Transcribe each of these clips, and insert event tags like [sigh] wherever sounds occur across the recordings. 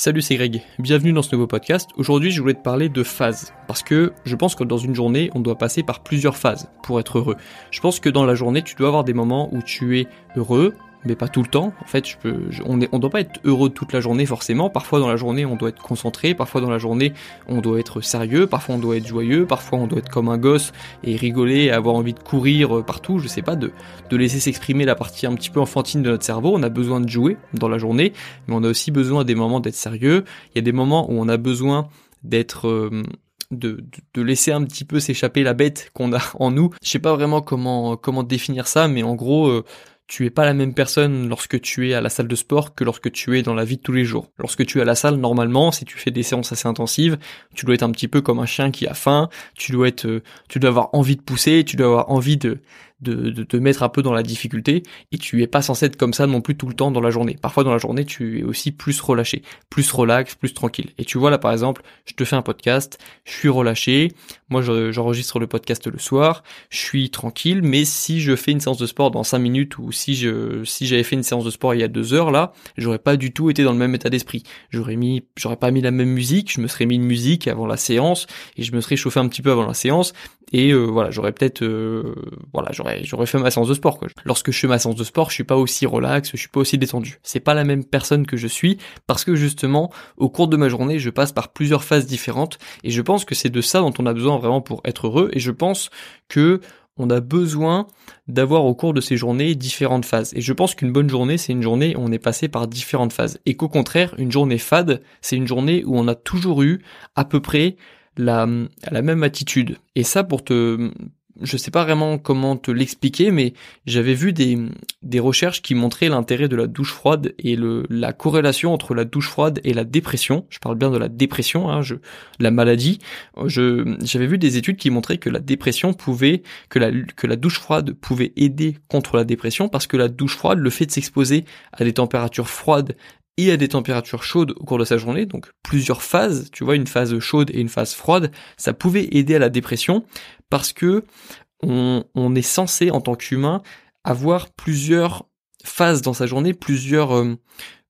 Salut, c'est Greg. Bienvenue dans ce nouveau podcast. Aujourd'hui, je voulais te parler de phases. Parce que je pense que dans une journée, on doit passer par plusieurs phases pour être heureux. Je pense que dans la journée, tu dois avoir des moments où tu es heureux, mais pas tout le temps. En fait, je peux, on ne on doit pas être heureux toute la journée forcément. Parfois dans la journée, on doit être concentré. Parfois dans la journée, on doit être sérieux. Parfois on doit être joyeux. Parfois on doit être comme un gosse et rigoler, et avoir envie de courir partout. Je sais pas, de, de laisser s'exprimer la partie un petit peu enfantine de notre cerveau. On a besoin de jouer dans la journée, mais on a aussi besoin des moments d'être sérieux. Il y a des moments où on a besoin d'être euh, de, de, laisser un petit peu s'échapper la bête qu'on a [laughs] en nous. Je sais pas vraiment comment comment définir ça, mais en gros, euh, tu es pas la même personne lorsque tu es à la salle de sport que lorsque tu es dans la vie de tous les jours. Lorsque tu es à la salle, normalement, si tu fais des séances assez intensives, tu dois être un petit peu comme un chien qui a faim, tu dois être, euh, tu dois avoir envie de pousser, tu dois avoir envie de, de, de, te mettre un peu dans la difficulté et tu es pas censé être comme ça non plus tout le temps dans la journée. Parfois dans la journée, tu es aussi plus relâché, plus relax, plus tranquille. Et tu vois là par exemple, je te fais un podcast, je suis relâché, moi j'enregistre le podcast le soir, je suis tranquille, mais si je fais une séance de sport dans 5 minutes ou si je si j'avais fait une séance de sport il y a 2 heures là, j'aurais pas du tout été dans le même état d'esprit. J'aurais mis j'aurais pas mis la même musique, je me serais mis une musique avant la séance et je me serais chauffé un petit peu avant la séance et euh, voilà, j'aurais peut-être euh, voilà, j'aurais j'aurais fait ma séance de sport. Lorsque je fais ma séance de sport, je suis pas aussi relax, je suis pas aussi détendu. C'est pas la même personne que je suis parce que justement au cours de ma journée, je passe par plusieurs phases différentes et je pense que c'est de ça dont on a besoin vraiment pour être heureux et je pense que on a besoin d'avoir au cours de ces journées différentes phases. Et je pense qu'une bonne journée, c'est une journée où on est passé par différentes phases. Et qu'au contraire, une journée fade, c'est une journée où on a toujours eu à peu près la, la même attitude. Et ça, pour te, je sais pas vraiment comment te l'expliquer, mais j'avais vu des, des recherches qui montraient l'intérêt de la douche froide et le, la corrélation entre la douche froide et la dépression. Je parle bien de la dépression, hein, je, la maladie. Je, j'avais vu des études qui montraient que la dépression pouvait, que la, que la douche froide pouvait aider contre la dépression parce que la douche froide, le fait de s'exposer à des températures froides à des températures chaudes au cours de sa journée, donc plusieurs phases, tu vois, une phase chaude et une phase froide, ça pouvait aider à la dépression parce que on, est censé en tant qu'humain avoir plusieurs phases dans sa journée, plusieurs euh,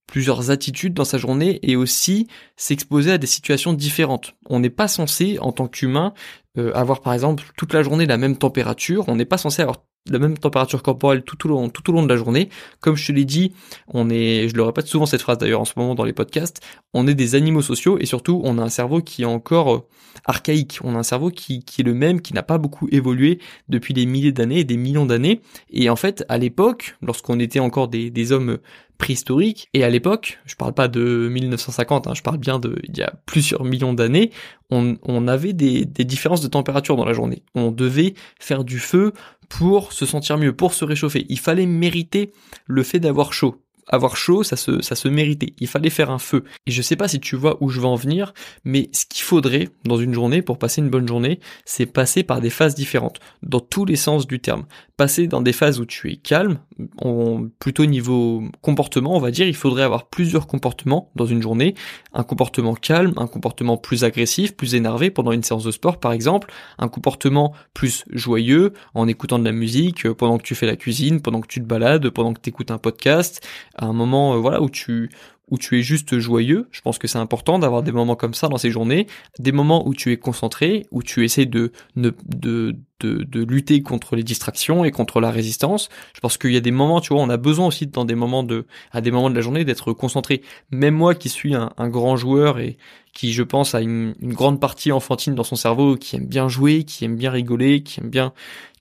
plusieurs attitudes dans sa journée et aussi s'exposer à des situations différentes. On n'est pas censé en tant qu'humain euh, avoir par exemple toute la journée la même température, on n'est pas censé avoir la même température corporelle tout au long tout au long de la journée. Comme je te l'ai dit, on est je le répète souvent cette phrase d'ailleurs en ce moment dans les podcasts, on est des animaux sociaux et surtout on a un cerveau qui est encore euh, archaïque. On a un cerveau qui, est le même, qui n'a pas beaucoup évolué depuis des milliers d'années et des millions d'années. Et en fait, à l'époque, lorsqu'on était encore des, hommes préhistoriques, et à l'époque, je parle pas de 1950, hein, je parle bien de il y a plusieurs millions d'années, on, avait des différences de température dans la journée. On devait faire du feu pour se sentir mieux, pour se réchauffer. Il fallait mériter le fait d'avoir chaud avoir chaud, ça se, ça se méritait. Il fallait faire un feu. Et je sais pas si tu vois où je veux en venir, mais ce qu'il faudrait dans une journée pour passer une bonne journée, c'est passer par des phases différentes, dans tous les sens du terme. Passer dans des phases où tu es calme, en, plutôt niveau comportement, on va dire, il faudrait avoir plusieurs comportements dans une journée. Un comportement calme, un comportement plus agressif, plus énervé pendant une séance de sport par exemple, un comportement plus joyeux en écoutant de la musique euh, pendant que tu fais la cuisine, pendant que tu te balades, pendant que tu écoutes un podcast, à un moment euh, voilà où tu où tu es juste joyeux. Je pense que c'est important d'avoir des moments comme ça dans ces journées, des moments où tu es concentré, où tu essaies de, de, de, de, lutter contre les distractions et contre la résistance. Je pense qu'il y a des moments, tu vois, on a besoin aussi dans des moments de, à des moments de la journée d'être concentré. Même moi qui suis un, un, grand joueur et qui, je pense, a une, une grande partie enfantine dans son cerveau, qui aime bien jouer, qui aime bien rigoler, qui aime bien,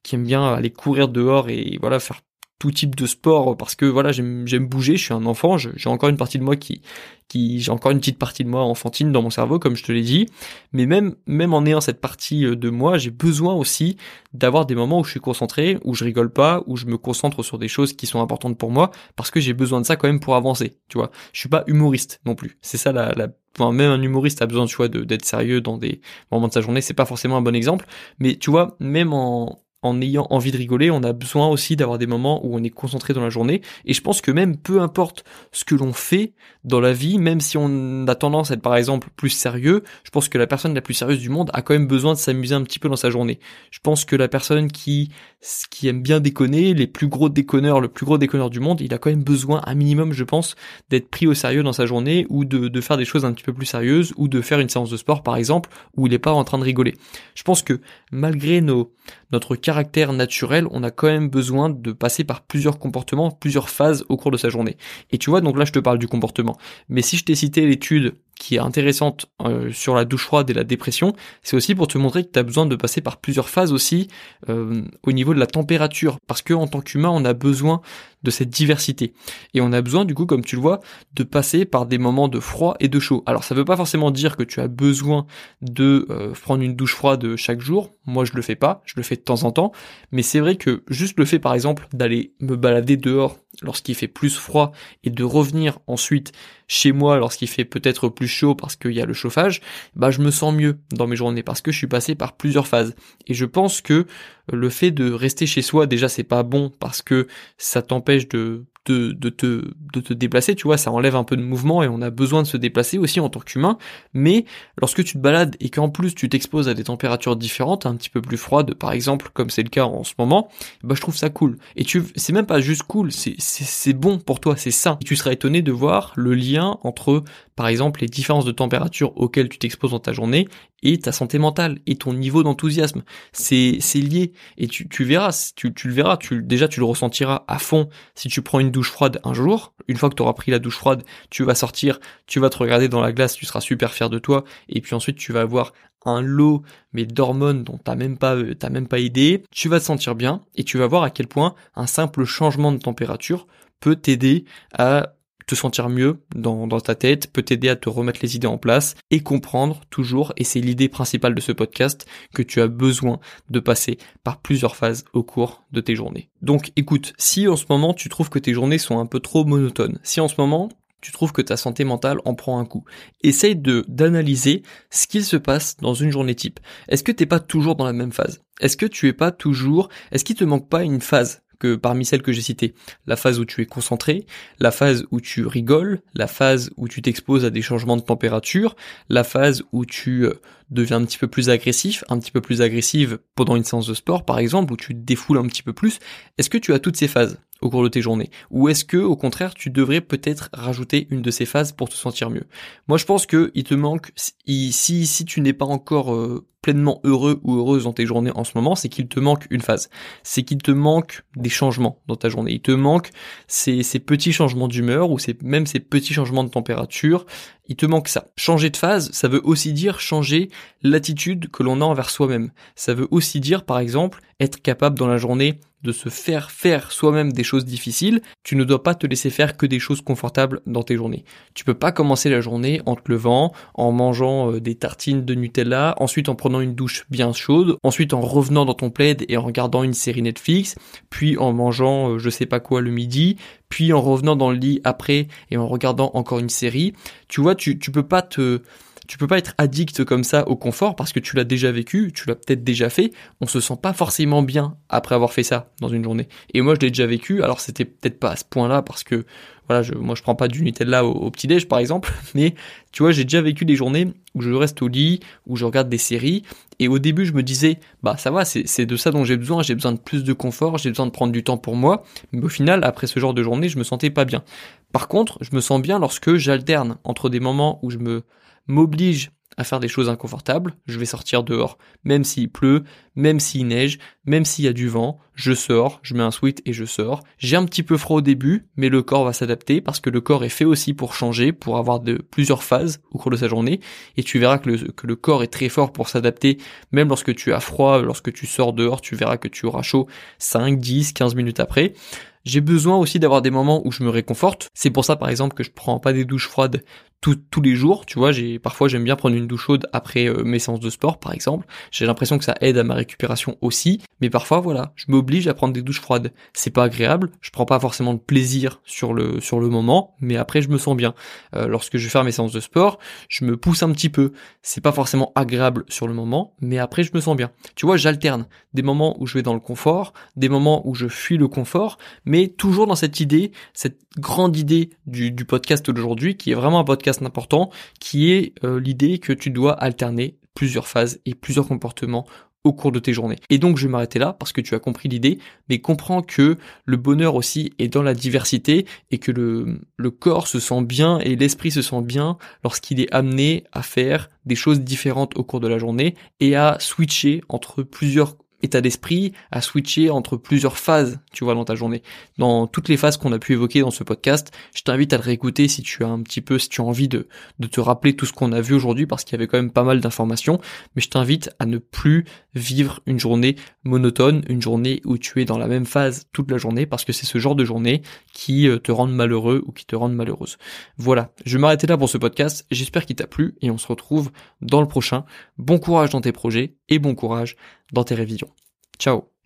qui aime bien aller courir dehors et voilà faire tout type de sport parce que voilà j'aime bouger je suis un enfant j'ai encore une partie de moi qui qui j'ai encore une petite partie de moi enfantine dans mon cerveau comme je te l'ai dit. Mais même même en ayant cette partie euh, de moi j'ai besoin aussi d'avoir des moments où je suis concentré où je rigole pas où je me concentre sur des choses qui sont importantes pour moi parce que j'ai besoin de ça quand même pour avancer tu vois. Je suis pas humoriste non plus. C'est ça la, la même un humoriste a besoin tu vois d'être sérieux dans des moments de sa journée. C'est pas forcément un bon exemple. Mais tu vois même en en ayant envie de rigoler, on a besoin aussi d'avoir des moments où on est concentré dans la journée. Et je pense que même peu importe ce que l'on fait dans la vie, même si on a tendance à être par exemple plus sérieux, je pense que la personne la plus sérieuse du monde a quand même besoin de s'amuser un petit peu dans sa journée. Je pense que la personne qui aime bien déconner, les plus gros déconneurs, le plus gros déconneur du monde, il a quand même besoin, un minimum, je pense, d'être pris au sérieux dans sa journée ou de, de faire des choses un petit peu plus sérieuses ou de faire une séance de sport par exemple où il n'est pas en train de rigoler. Je pense que malgré nos notre caractère naturel, on a quand même besoin de passer par plusieurs comportements, plusieurs phases au cours de sa journée. Et tu vois, donc là je te parle du comportement. Mais si je t'ai cité l'étude qui est intéressante euh, sur la douche froide et la dépression, c'est aussi pour te montrer que tu as besoin de passer par plusieurs phases aussi euh, au niveau de la température. Parce que en tant qu'humain, on a besoin de cette diversité. Et on a besoin, du coup, comme tu le vois, de passer par des moments de froid et de chaud. Alors ça veut pas forcément dire que tu as besoin de euh, prendre une douche froide chaque jour. Moi, je le fais pas, je le fais de temps en temps. Mais c'est vrai que juste le fait, par exemple, d'aller me balader dehors lorsqu'il fait plus froid et de revenir ensuite chez moi lorsqu'il fait peut-être plus chaud parce qu'il y a le chauffage, bah je me sens mieux dans mes journées parce que je suis passé par plusieurs phases. Et je pense que le fait de rester chez soi, déjà c'est pas bon parce que ça t'empêche de de, te, déplacer, tu vois, ça enlève un peu de mouvement et on a besoin de se déplacer aussi en tant qu'humain. Mais lorsque tu te balades et qu'en plus tu t'exposes à des températures différentes, un petit peu plus froides, par exemple, comme c'est le cas en ce moment, bah je trouve ça cool. Et tu, c'est même pas juste cool, c'est, c'est, bon pour toi, c'est sain. Et tu seras étonné de voir le lien entre, par exemple, les différences de température auxquelles tu t'exposes dans ta journée et ta santé mentale et ton niveau d'enthousiasme. C'est, lié. Et tu, tu verras, tu, tu le verras, tu, déjà tu le ressentiras à fond si tu prends une douche froide un jour. Une fois que tu auras pris la douche froide, tu vas sortir, tu vas te regarder dans la glace, tu seras super fier de toi. Et puis ensuite tu vas avoir un lot mais d'hormones dont t'as même pas t'as même pas idée. Tu vas te sentir bien et tu vas voir à quel point un simple changement de température peut t'aider à te sentir mieux dans, ta tête, peut t'aider à te remettre les idées en place et comprendre toujours, et c'est l'idée principale de ce podcast, que tu as besoin de passer par plusieurs phases au cours de tes journées. Donc écoute, si en ce moment tu trouves que tes journées sont un peu trop monotones, si en ce moment tu trouves que ta santé mentale en prend un coup. Essaye de d'analyser ce qu'il se passe dans une journée type. Est-ce que t'es pas toujours dans la même phase? Est-ce que tu es pas toujours Est-ce qu'il te manque pas une phase que parmi celles que j'ai citées. La phase où tu es concentré, la phase où tu rigoles, la phase où tu t'exposes à des changements de température, la phase où tu euh, deviens un petit peu plus agressif, un petit peu plus agressive pendant une séance de sport par exemple, où tu défoules un petit peu plus. Est-ce que tu as toutes ces phases au cours de tes journées? Ou est-ce que, au contraire, tu devrais peut-être rajouter une de ces phases pour te sentir mieux? Moi, je pense que il te manque, si, si tu n'es pas encore euh, pleinement heureux ou heureuse dans tes journées en ce moment, c'est qu'il te manque une phase. C'est qu'il te manque des changements dans ta journée. Il te manque ces, petits changements d'humeur ou même ces petits changements de température. Il te manque ça. Changer de phase, ça veut aussi dire changer l'attitude que l'on a envers soi-même. Ça veut aussi dire, par exemple, être capable dans la journée de se faire faire soi-même des choses difficiles, tu ne dois pas te laisser faire que des choses confortables dans tes journées. Tu peux pas commencer la journée en te levant, en mangeant euh, des tartines de Nutella, ensuite en prenant une douche bien chaude, ensuite en revenant dans ton plaid et en regardant une série Netflix, puis en mangeant euh, je sais pas quoi le midi, puis en revenant dans le lit après et en regardant encore une série. Tu vois, tu, tu peux pas te tu peux pas être addict comme ça au confort parce que tu l'as déjà vécu, tu l'as peut-être déjà fait. On se sent pas forcément bien après avoir fait ça dans une journée. Et moi, je l'ai déjà vécu. Alors, c'était peut-être pas à ce point-là parce que voilà, je, moi, je prends pas du Nutella au, au petit déj par exemple, [laughs] mais tu vois, j'ai déjà vécu des journées où je reste au lit, où je regarde des séries. Et au début, je me disais, bah ça va, c'est de ça dont j'ai besoin. J'ai besoin de plus de confort, j'ai besoin de prendre du temps pour moi. Mais au final, après ce genre de journée, je me sentais pas bien. Par contre, je me sens bien lorsque j'alterne entre des moments où je me m'oblige à faire des choses inconfortables, je vais sortir dehors, même s'il pleut, même s'il neige, même s'il y a du vent, je sors, je mets un sweat et je sors. J'ai un petit peu froid au début, mais le corps va s'adapter parce que le corps est fait aussi pour changer, pour avoir de plusieurs phases au cours de sa journée, et tu verras que le, que le corps est très fort pour s'adapter, même lorsque tu as froid, lorsque tu sors dehors, tu verras que tu auras chaud 5, 10, 15 minutes après. J'ai besoin aussi d'avoir des moments où je me réconforte. C'est pour ça, par exemple, que je prends pas des douches froides tous les jours, tu vois, j'ai parfois j'aime bien prendre une douche chaude après euh, mes séances de sport par exemple. J'ai l'impression que ça aide à ma récupération aussi, mais parfois voilà, je m'oblige à prendre des douches froides. C'est pas agréable, je prends pas forcément de plaisir sur le sur le moment, mais après je me sens bien. Euh, lorsque je vais faire mes séances de sport, je me pousse un petit peu. C'est pas forcément agréable sur le moment, mais après je me sens bien. Tu vois, j'alterne des moments où je vais dans le confort, des moments où je fuis le confort, mais toujours dans cette idée, cette grande idée du, du podcast d'aujourd'hui qui est vraiment un podcast important, qui est euh, l'idée que tu dois alterner plusieurs phases et plusieurs comportements au cours de tes journées. Et donc je vais m'arrêter là parce que tu as compris l'idée, mais comprends que le bonheur aussi est dans la diversité et que le, le corps se sent bien et l'esprit se sent bien lorsqu'il est amené à faire des choses différentes au cours de la journée et à switcher entre plusieurs état d'esprit à switcher entre plusieurs phases, tu vois, dans ta journée. Dans toutes les phases qu'on a pu évoquer dans ce podcast, je t'invite à le réécouter si tu as un petit peu, si tu as envie de, de te rappeler tout ce qu'on a vu aujourd'hui parce qu'il y avait quand même pas mal d'informations, mais je t'invite à ne plus vivre une journée monotone, une journée où tu es dans la même phase toute la journée parce que c'est ce genre de journée qui euh, te rendent malheureux ou qui te rendent malheureuse. Voilà, je vais m'arrêter là pour ce podcast, j'espère qu'il t'a plu et on se retrouve dans le prochain. Bon courage dans tes projets et bon courage dans tes révisions. Ciao